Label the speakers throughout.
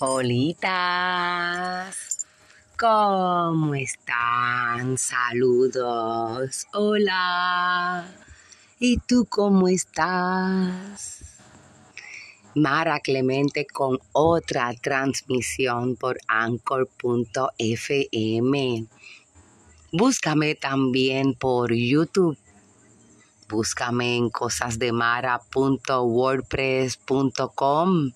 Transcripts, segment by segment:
Speaker 1: Holitas, ¿cómo están? Saludos, hola. ¿Y tú cómo estás? Mara Clemente con otra transmisión por anchor.fm. Búscame también por YouTube. Búscame en cosasdemara.wordpress.com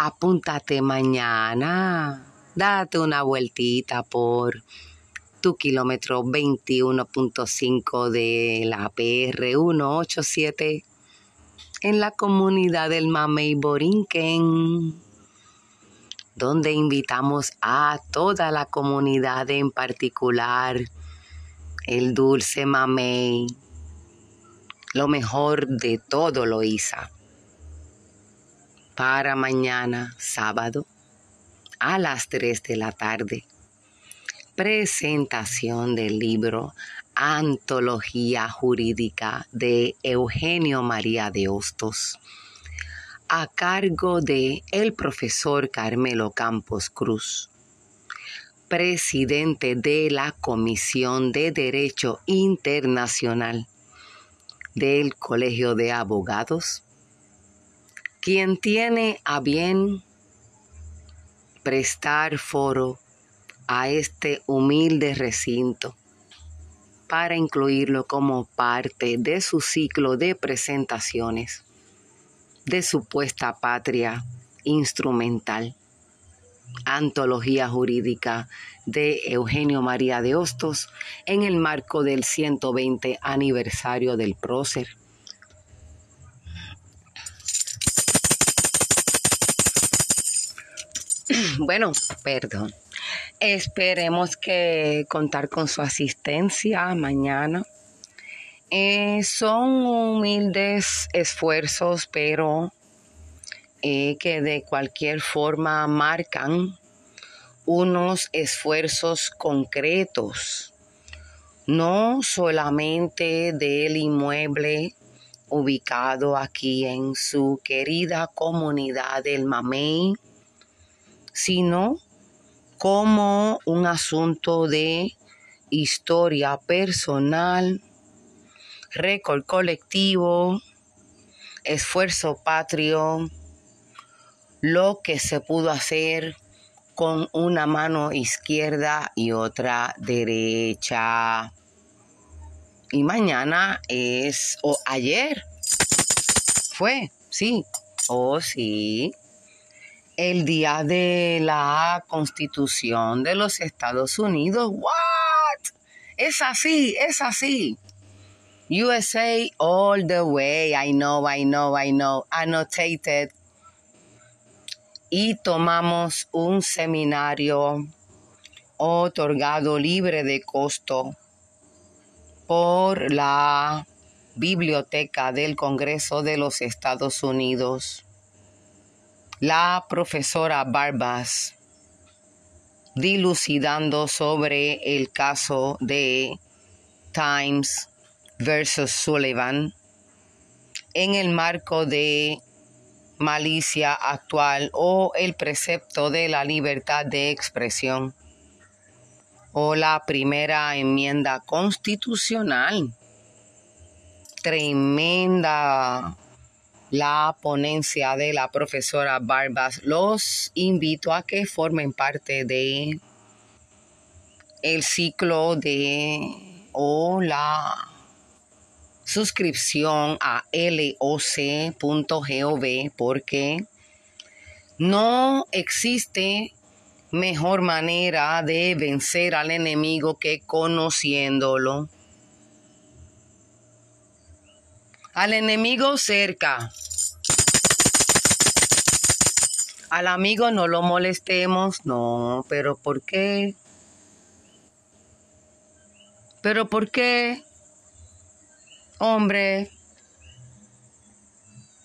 Speaker 1: apúntate mañana, date una vueltita por tu kilómetro 21.5 de la PR 187 en la comunidad del Mamey Borinquen, donde invitamos a toda la comunidad, en particular el dulce Mamey, lo mejor de todo lo hizo para mañana, sábado, a las 3 de la tarde. Presentación del libro Antología Jurídica de Eugenio María de Hostos, a cargo de el profesor Carmelo Campos Cruz, presidente de la Comisión de Derecho Internacional del Colegio de Abogados quien tiene a bien prestar foro a este humilde recinto para incluirlo como parte de su ciclo de presentaciones de supuesta patria instrumental, antología jurídica de Eugenio María de Hostos en el marco del 120 aniversario del prócer. bueno, perdón. Esperemos que contar con su asistencia mañana. Eh, son humildes esfuerzos, pero eh, que de cualquier forma marcan unos esfuerzos concretos, no solamente del inmueble ubicado aquí en su querida comunidad del Mamey, sino como un asunto de historia personal, récord colectivo, esfuerzo patrio, lo que se pudo hacer con una mano izquierda y otra derecha. Y mañana es, o ayer fue, sí, o sí el día de la Constitución de los Estados Unidos. What? Es así, es así. USA all the way. I know, I know, I know. Annotated. Y tomamos un seminario otorgado libre de costo por la Biblioteca del Congreso de los Estados Unidos la profesora Barbas dilucidando sobre el caso de Times versus Sullivan en el marco de malicia actual o el precepto de la libertad de expresión o la primera enmienda constitucional. Tremenda la ponencia de la profesora Barbas. Los invito a que formen parte de el ciclo de o la suscripción a loc.gov porque no existe mejor manera de vencer al enemigo que conociéndolo. Al enemigo cerca. Al amigo no lo molestemos. No, pero ¿por qué? ¿Pero por qué? Hombre,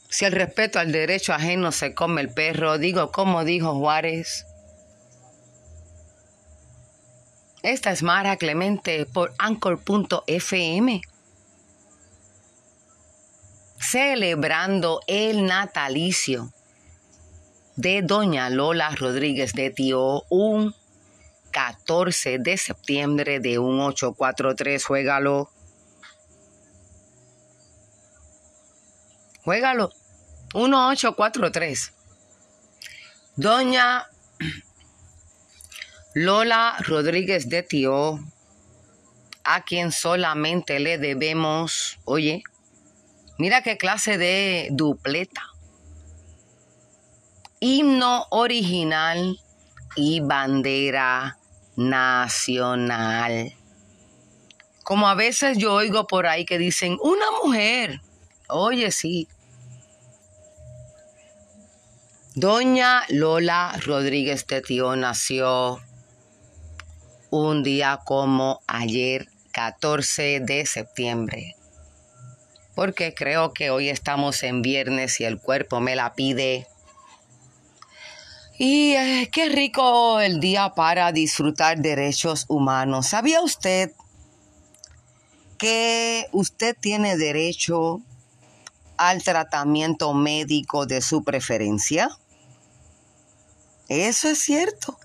Speaker 1: si el respeto al derecho ajeno se come el perro, digo como dijo Juárez. Esta es Mara Clemente por anchor.fm celebrando el natalicio de doña Lola Rodríguez de Tío, un 14 de septiembre de un 843. Juégalo. Juégalo. 1843. Doña Lola Rodríguez de Tío, a quien solamente le debemos, oye, mira qué clase de dupleta. Himno original y bandera nacional. Como a veces yo oigo por ahí que dicen, una mujer. Oye, sí, Doña Lola Rodríguez Tío nació un día como ayer, 14 de septiembre. Porque creo que hoy estamos en viernes y el cuerpo me la pide. Y eh, qué rico el día para disfrutar derechos humanos. ¿Sabía usted que usted tiene derecho al tratamiento médico de su preferencia? Eso es cierto.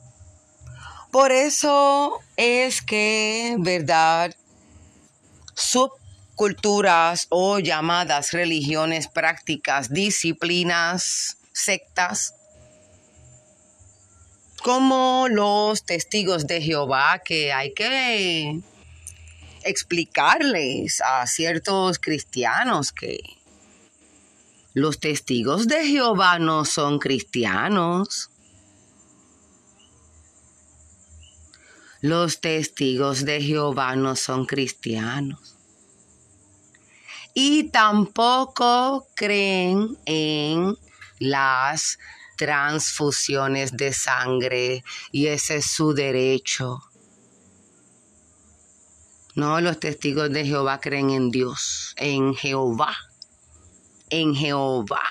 Speaker 1: Por eso es que, ¿verdad? Subculturas o llamadas religiones, prácticas, disciplinas, sectas, como los testigos de Jehová, que hay que explicarles a ciertos cristianos que los testigos de Jehová no son cristianos. Los testigos de Jehová no son cristianos. Y tampoco creen en las transfusiones de sangre y ese es su derecho. No, los testigos de Jehová creen en Dios, en Jehová, en Jehová.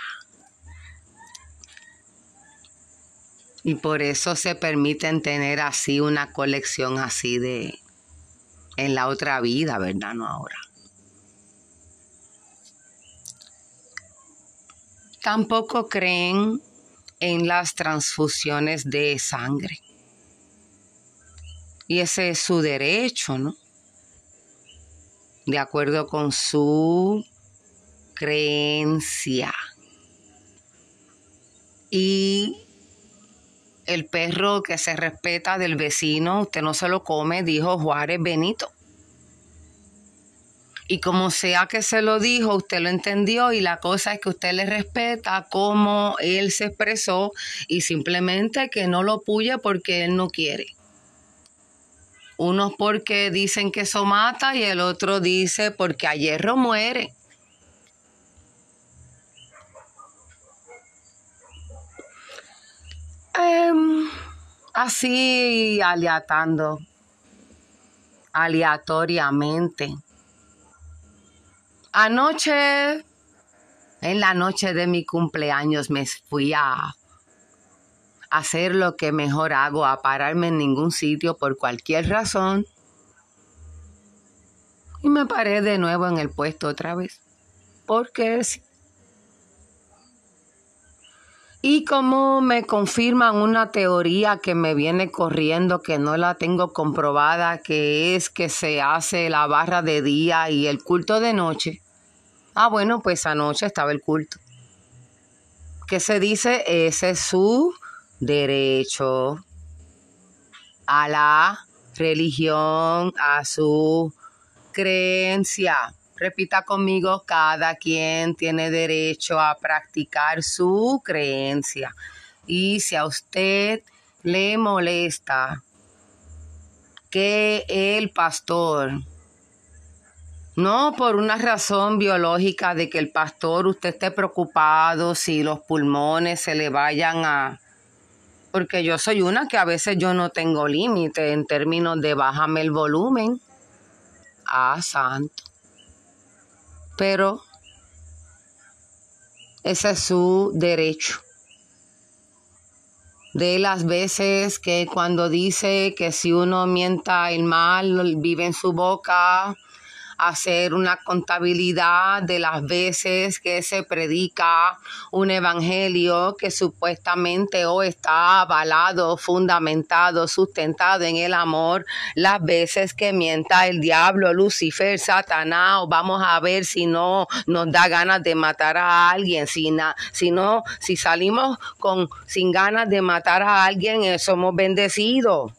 Speaker 1: Y por eso se permiten tener así una colección así de en la otra vida, ¿verdad? No ahora. Tampoco creen en las transfusiones de sangre. Y ese es su derecho, ¿no? De acuerdo con su creencia. Y el perro que se respeta del vecino, usted no se lo come, dijo Juárez Benito. Y como sea que se lo dijo, usted lo entendió y la cosa es que usted le respeta como él se expresó y simplemente que no lo puye porque él no quiere. Unos porque dicen que eso mata y el otro dice porque a hierro muere. Em, así aleatando, aleatoriamente. Anoche, en la noche de mi cumpleaños, me fui a hacer lo que mejor hago, a pararme en ningún sitio por cualquier razón. Y me paré de nuevo en el puesto otra vez. Porque sí. Y como me confirman una teoría que me viene corriendo, que no la tengo comprobada, que es que se hace la barra de día y el culto de noche. Ah, bueno, pues anoche estaba el culto. ¿Qué se dice? Ese es su derecho a la religión, a su creencia. Repita conmigo, cada quien tiene derecho a practicar su creencia. Y si a usted le molesta que el pastor, no por una razón biológica de que el pastor usted esté preocupado si los pulmones se le vayan a... Porque yo soy una que a veces yo no tengo límite en términos de bájame el volumen. Ah, santo pero ese es su derecho. De las veces que cuando dice que si uno mienta el mal vive en su boca, hacer una contabilidad de las veces que se predica un evangelio que supuestamente o está avalado, fundamentado, sustentado en el amor, las veces que mienta el diablo, Lucifer, Satanás, o vamos a ver si no nos da ganas de matar a alguien, si, si no, si salimos con sin ganas de matar a alguien, eh, somos bendecidos.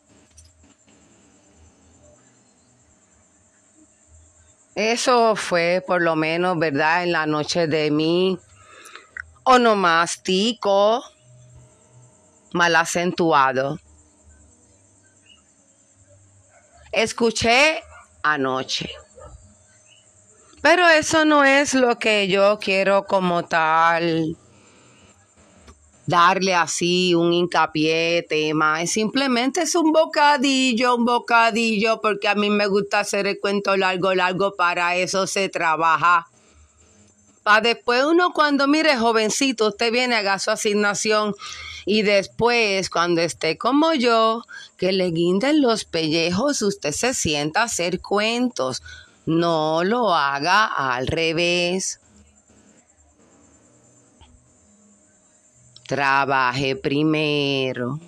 Speaker 1: Eso fue por lo menos, ¿verdad? En la noche de mi onomástico mal acentuado. Escuché anoche. Pero eso no es lo que yo quiero como tal darle así un hincapié, tema. Simplemente es un bocadillo, un bocadillo, porque a mí me gusta hacer el cuento largo, largo, para eso se trabaja. Para después uno cuando mire jovencito, usted viene, haga su asignación y después cuando esté como yo, que le guinden los pellejos, usted se sienta a hacer cuentos. No lo haga al revés. Trabaje primero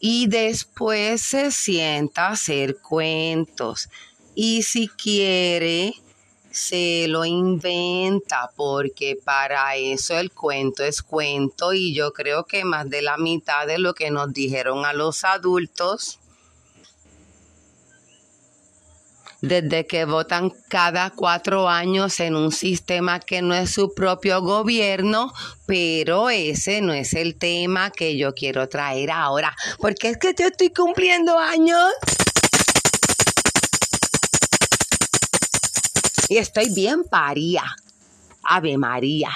Speaker 1: y después se sienta a hacer cuentos. Y si quiere, se lo inventa porque para eso el cuento es cuento y yo creo que más de la mitad de lo que nos dijeron a los adultos desde que votan cada cuatro años en un sistema que no es su propio gobierno, pero ese no es el tema que yo quiero traer ahora, porque es que yo estoy cumpliendo años. Y estoy bien paría. Ave María.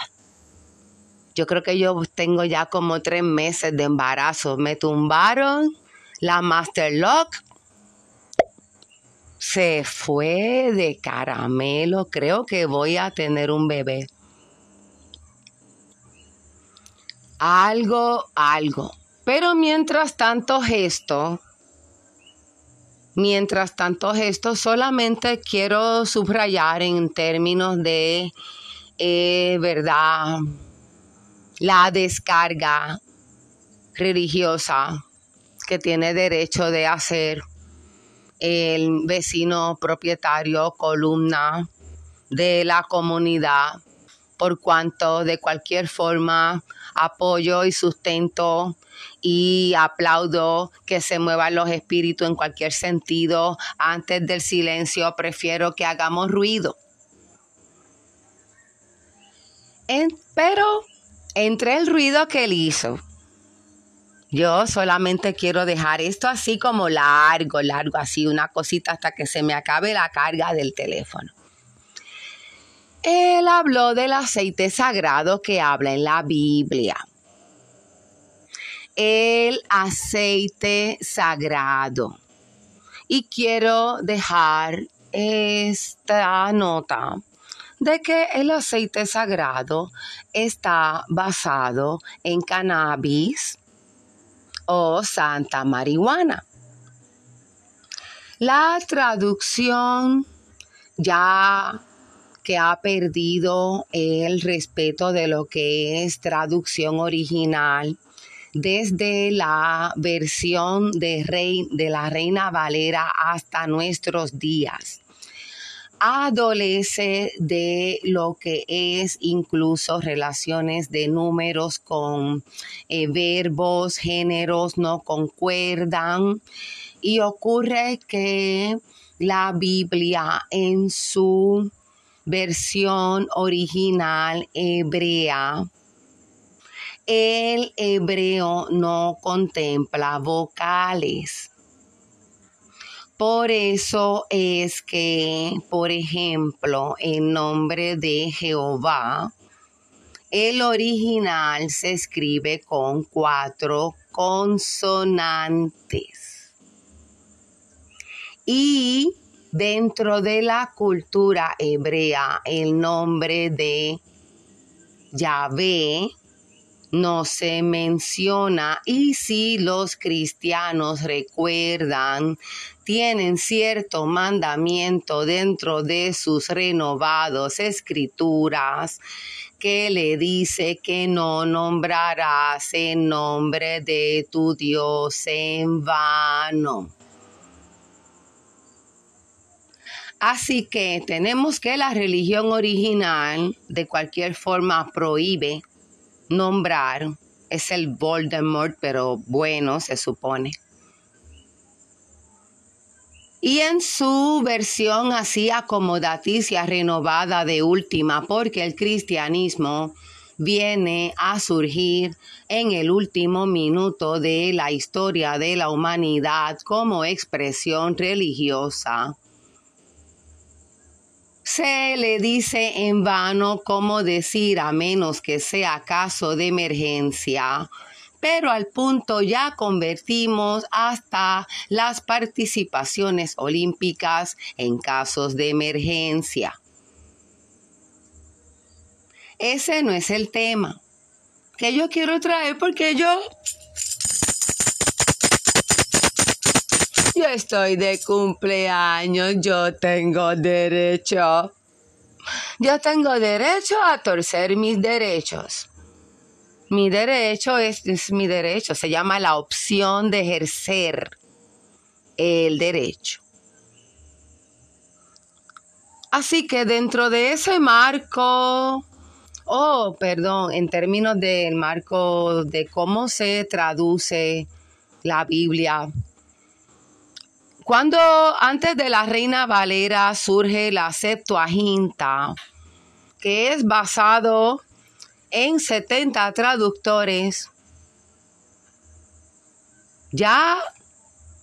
Speaker 1: Yo creo que yo tengo ya como tres meses de embarazo. Me tumbaron la Master Lock se fue de caramelo. Creo que voy a tener un bebé. Algo, algo. Pero mientras tanto gesto, mientras tanto gesto, solamente quiero subrayar en términos de, eh, ¿verdad? La descarga religiosa que tiene derecho de hacer el vecino propietario, columna de la comunidad, por cuanto de cualquier forma apoyo y sustento y aplaudo que se muevan los espíritus en cualquier sentido. Antes del silencio prefiero que hagamos ruido. pero entre el ruido que él hizo yo solamente quiero dejar esto así como largo, largo, así una cosita hasta que se me acabe la carga del teléfono. Él habló del aceite sagrado que habla en la Biblia. El aceite sagrado. Y quiero dejar esta nota de que el aceite sagrado está basado en cannabis, o Santa Marihuana. La traducción ya que ha perdido el respeto de lo que es traducción original desde la versión de, rey, de la Reina Valera hasta nuestros días adolece de lo que es incluso relaciones de números con eh, verbos, géneros no concuerdan y ocurre que la Biblia en su versión original hebrea, el hebreo no contempla vocales. Por eso es que, por ejemplo, en nombre de Jehová, el original se escribe con cuatro consonantes. Y dentro de la cultura hebrea, el nombre de Yahvé no se menciona y si los cristianos recuerdan, tienen cierto mandamiento dentro de sus renovados escrituras que le dice que no nombrarás en nombre de tu Dios en vano. Así que tenemos que la religión original de cualquier forma prohíbe nombrar. Es el Voldemort, pero bueno, se supone. Y en su versión así acomodaticia renovada de última, porque el cristianismo viene a surgir en el último minuto de la historia de la humanidad como expresión religiosa. Se le dice en vano cómo decir a menos que sea caso de emergencia, pero al punto ya convertimos hasta las participaciones olímpicas en casos de emergencia. Ese no es el tema que yo quiero traer porque yo Yo estoy de cumpleaños, yo tengo derecho. Yo tengo derecho a torcer mis derechos. Mi derecho es, mi derecho, se llama la opción de ejercer el derecho. Así que dentro de ese marco, oh, perdón, en términos del marco de cómo se traduce la Biblia cuando antes de la Reina Valera surge la Septuaginta, que es basado en 70 traductores, ya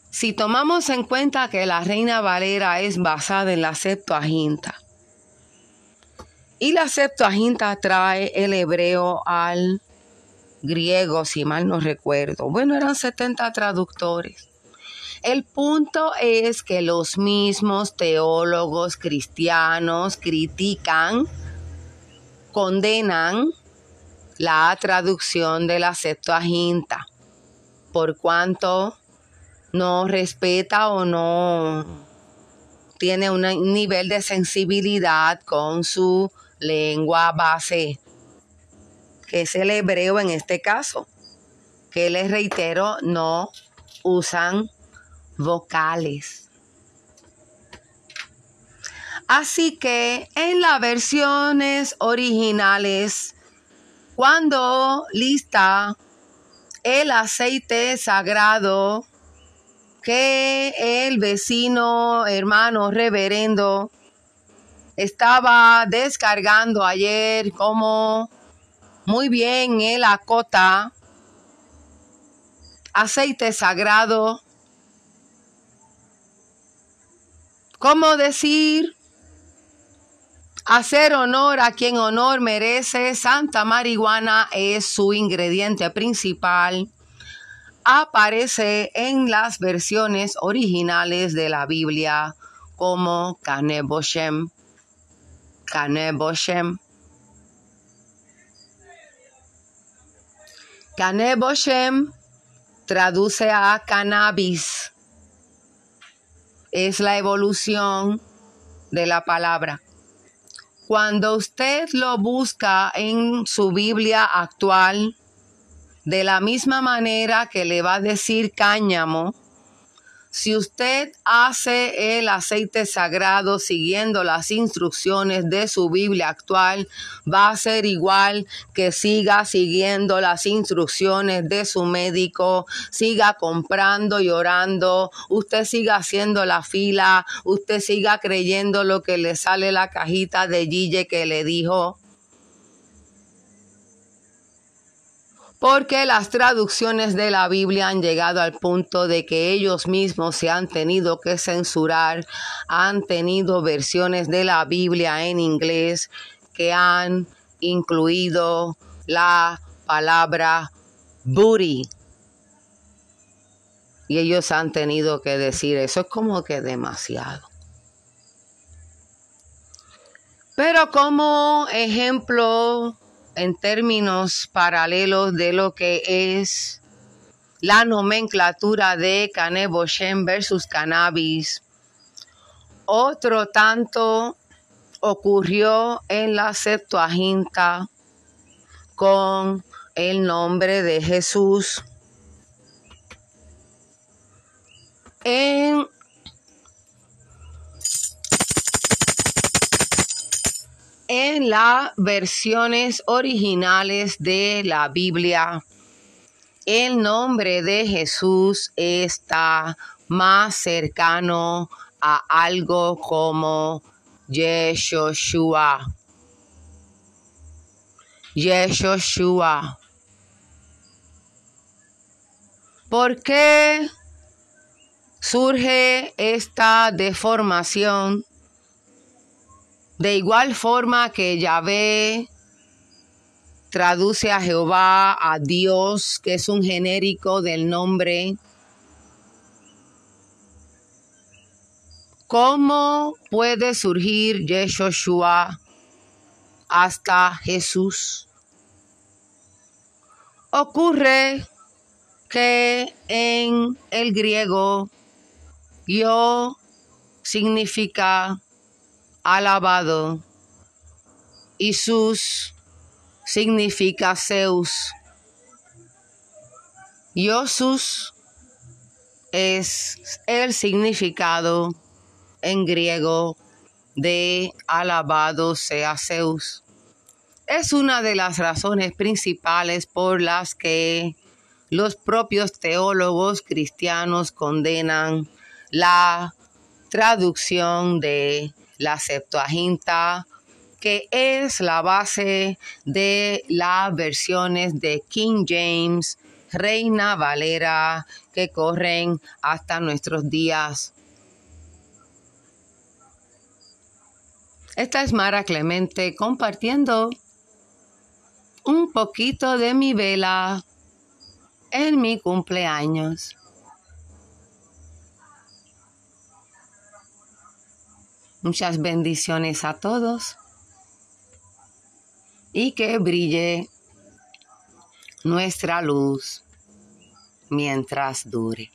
Speaker 1: si tomamos en cuenta que la Reina Valera es basada en la Septuaginta, y la Septuaginta trae el hebreo al griego, si mal no recuerdo. Bueno, eran 70 traductores. El punto es que los mismos teólogos cristianos critican, condenan la traducción de la Septuaginta, por cuanto no respeta o no tiene un nivel de sensibilidad con su lengua base, que es el hebreo en este caso, que les reitero, no usan vocales. Así que en las versiones originales, cuando lista el aceite sagrado que el vecino hermano reverendo estaba descargando ayer como muy bien él acota aceite sagrado ¿Cómo decir? Hacer honor a quien honor merece. Santa marihuana es su ingrediente principal. Aparece en las versiones originales de la Biblia como Caneboshem. Caneboshem. Caneboshem traduce a cannabis es la evolución de la palabra. Cuando usted lo busca en su Biblia actual, de la misma manera que le va a decir cáñamo, si usted hace el aceite sagrado siguiendo las instrucciones de su Biblia actual, va a ser igual que siga siguiendo las instrucciones de su médico, siga comprando y orando, usted siga haciendo la fila, usted siga creyendo lo que le sale la cajita de Gille que le dijo. Porque las traducciones de la Biblia han llegado al punto de que ellos mismos se han tenido que censurar, han tenido versiones de la Biblia en inglés que han incluido la palabra booty. Y ellos han tenido que decir, eso es como que demasiado. Pero como ejemplo en términos paralelos de lo que es la nomenclatura de Caneboshem versus cannabis. Otro tanto ocurrió en la Septuaginta con el nombre de Jesús. En en las versiones originales de la Biblia, el nombre de Jesús está más cercano a algo como Yeshua. Yeshua. ¿Por qué surge esta deformación? De igual forma que Yahvé traduce a Jehová, a Dios, que es un genérico del nombre. ¿Cómo puede surgir Yeshua hasta Jesús? Ocurre que en el griego yo significa alabado sus significa Zeus. Iosus es el significado en griego de alabado sea Zeus. Es una de las razones principales por las que los propios teólogos cristianos condenan la traducción de la Septuaginta, que es la base de las versiones de King James, Reina Valera, que corren hasta nuestros días. Esta es Mara Clemente compartiendo un poquito de mi vela en mi cumpleaños. Muchas bendiciones a todos y que brille nuestra luz mientras dure.